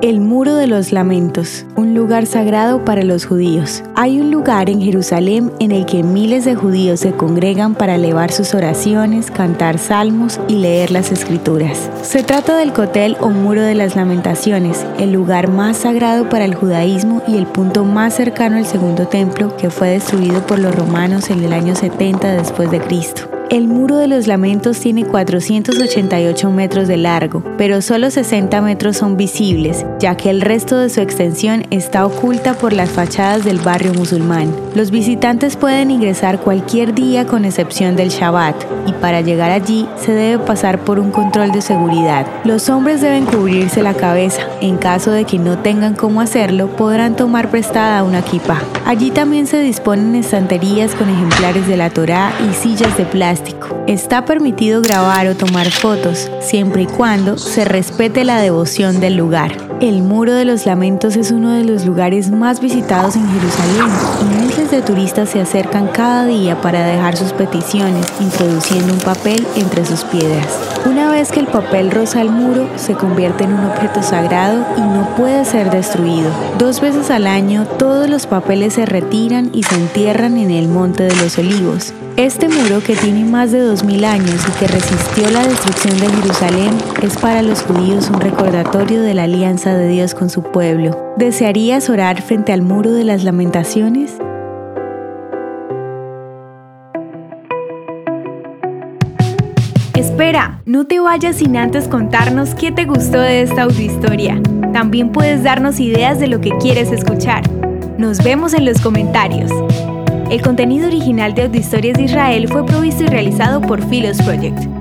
El Muro de los Lamentos, un lugar sagrado para los judíos. Hay un lugar en Jerusalén en el que miles de judíos se congregan para elevar sus oraciones, cantar salmos y leer las escrituras. Se trata del Cotel o Muro de las Lamentaciones, el lugar más sagrado para el judaísmo y el punto más cercano al segundo templo que fue destruido por los romanos en el año 70 después de Cristo. El Muro de los Lamentos tiene 488 metros de largo, pero solo 60 metros son visibles, ya que el resto de su extensión está oculta por las fachadas del barrio musulmán. Los visitantes pueden ingresar cualquier día con excepción del Shabbat, y para llegar allí se debe pasar por un control de seguridad. Los hombres deben cubrirse la cabeza. En caso de que no tengan cómo hacerlo, podrán tomar prestada una kippah. Allí también se disponen estanterías con ejemplares de la Torá y sillas de plástico Está permitido grabar o tomar fotos, siempre y cuando se respete la devoción del lugar. El Muro de los Lamentos es uno de los lugares más visitados en Jerusalén y miles de turistas se acercan cada día para dejar sus peticiones, introduciendo un papel entre sus piedras. Vez que el papel roza el muro, se convierte en un objeto sagrado y no puede ser destruido. Dos veces al año, todos los papeles se retiran y se entierran en el Monte de los Olivos. Este muro, que tiene más de 2.000 años y que resistió la destrucción de Jerusalén, es para los judíos un recordatorio de la alianza de Dios con su pueblo. ¿Desearías orar frente al muro de las lamentaciones? Espera, no te vayas sin antes contarnos qué te gustó de esta audiohistoria. También puedes darnos ideas de lo que quieres escuchar. Nos vemos en los comentarios. El contenido original de Audio Historias de Israel fue provisto y realizado por Philos Project.